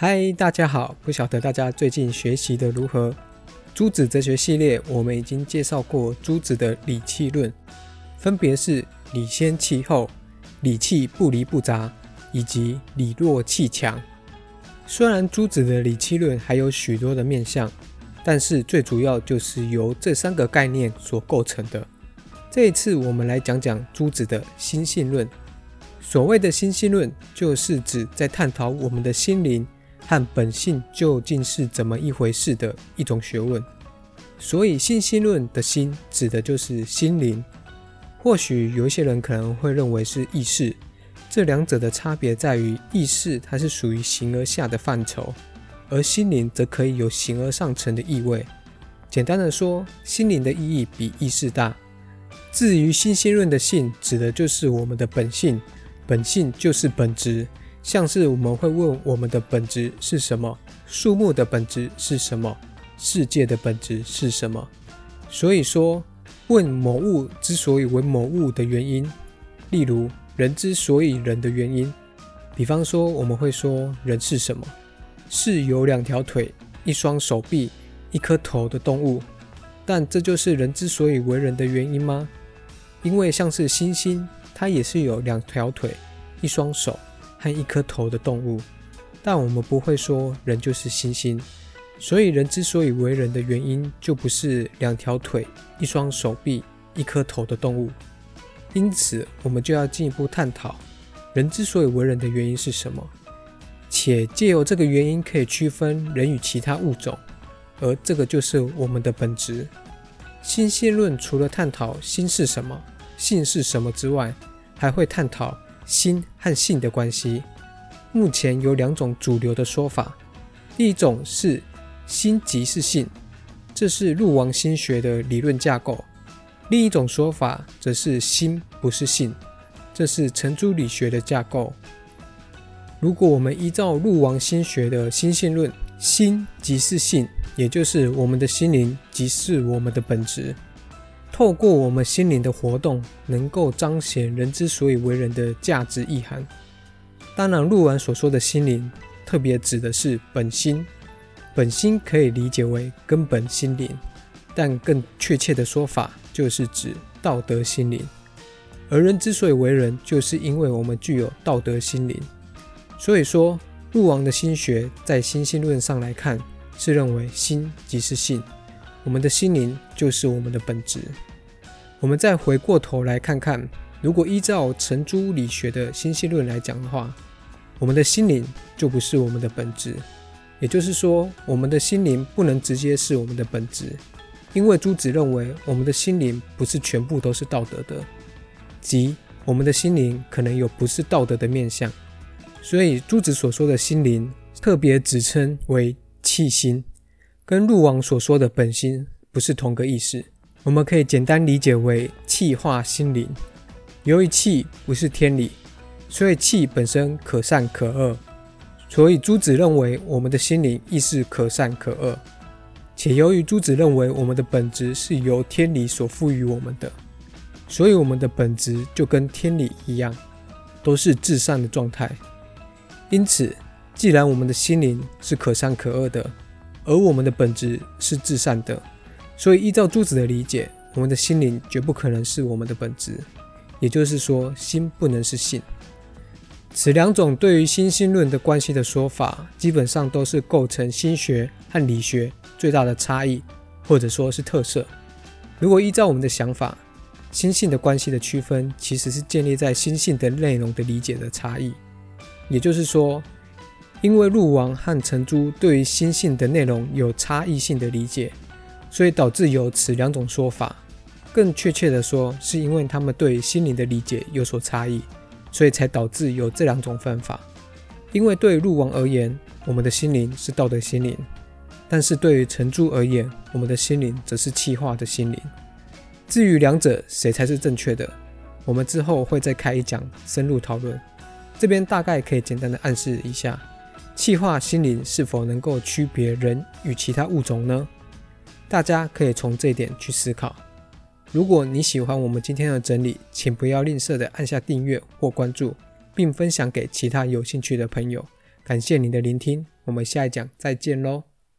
嗨，大家好！不晓得大家最近学习的如何？朱子哲学系列，我们已经介绍过朱子的理气论，分别是理先气后、理气不离不杂，以及理弱气强。虽然朱子的理气论还有许多的面向，但是最主要就是由这三个概念所构成的。这一次，我们来讲讲朱子的心性论。所谓的心性论，就是指在探讨我们的心灵和本性究竟是怎么一回事的一种学问。所以，心性论的心指的就是心灵。或许有一些人可能会认为是意识，这两者的差别在于，意识它是属于形而下的范畴，而心灵则可以有形而上层的意味。简单的说，心灵的意义比意识大。至于心性论的性，指的就是我们的本性。本性就是本质，像是我们会问我们的本质是什么，树木的本质是什么，世界的本质是什么。所以说，问某物之所以为某物的原因，例如人之所以人的原因。比方说，我们会说人是什么？是有两条腿、一双手臂、一颗头的动物。但这就是人之所以为人的原因吗？因为像是猩猩。它也是有两条腿、一双手和一颗头的动物，但我们不会说人就是猩猩，所以人之所以为人的原因就不是两条腿、一双手臂、一颗头的动物。因此，我们就要进一步探讨人之所以为人的原因是什么，且借由这个原因可以区分人与其他物种，而这个就是我们的本质。心性论除了探讨心是什么。性是什么之外，还会探讨心和性的关系。目前有两种主流的说法，第一种是心即是性，这是陆王心学的理论架构；另一种说法则是心不是性，这是程朱理学的架构。如果我们依照陆王心学的心性论，心即是性，也就是我们的心灵即是我们的本质。透过我们心灵的活动，能够彰显人之所以为人的价值意涵。当然，陆完所说的心灵，特别指的是本心。本心可以理解为根本心灵，但更确切的说法就是指道德心灵。而人之所以为人，就是因为我们具有道德心灵。所以说，陆王的心学在心性论上来看，是认为心即是性，我们的心灵就是我们的本质。我们再回过头来看看，如果依照程朱理学的心性论来讲的话，我们的心灵就不是我们的本质。也就是说，我们的心灵不能直接是我们的本质，因为朱子认为我们的心灵不是全部都是道德的，即我们的心灵可能有不是道德的面相。所以朱子所说的心灵，特别指称为气心，跟陆王所说的本心不是同个意思。我们可以简单理解为气化心灵。由于气不是天理，所以气本身可善可恶。所以朱子认为我们的心灵亦是可善可恶。且由于朱子认为我们的本质是由天理所赋予我们的，所以我们的本质就跟天理一样，都是至善的状态。因此，既然我们的心灵是可善可恶的，而我们的本质是至善的。所以，依照朱子的理解，我们的心灵绝不可能是我们的本质，也就是说，心不能是性。此两种对于心性论的关系的说法，基本上都是构成心学和理学最大的差异，或者说是特色。如果依照我们的想法，心性的关系的区分，其实是建立在心性的内容的理解的差异。也就是说，因为鹿王和成朱对于心性的内容有差异性的理解。所以导致有此两种说法，更确切的说，是因为他们对心灵的理解有所差异，所以才导致有这两种分法。因为对鹿王而言，我们的心灵是道德心灵；但是对于陈朱而言，我们的心灵则是气化的心灵。至于两者谁才是正确的，我们之后会再开一讲深入讨论。这边大概可以简单的暗示一下，气化心灵是否能够区别人与其他物种呢？大家可以从这一点去思考。如果你喜欢我们今天的整理，请不要吝啬的按下订阅或关注，并分享给其他有兴趣的朋友。感谢您的聆听。我们下一讲再见喽。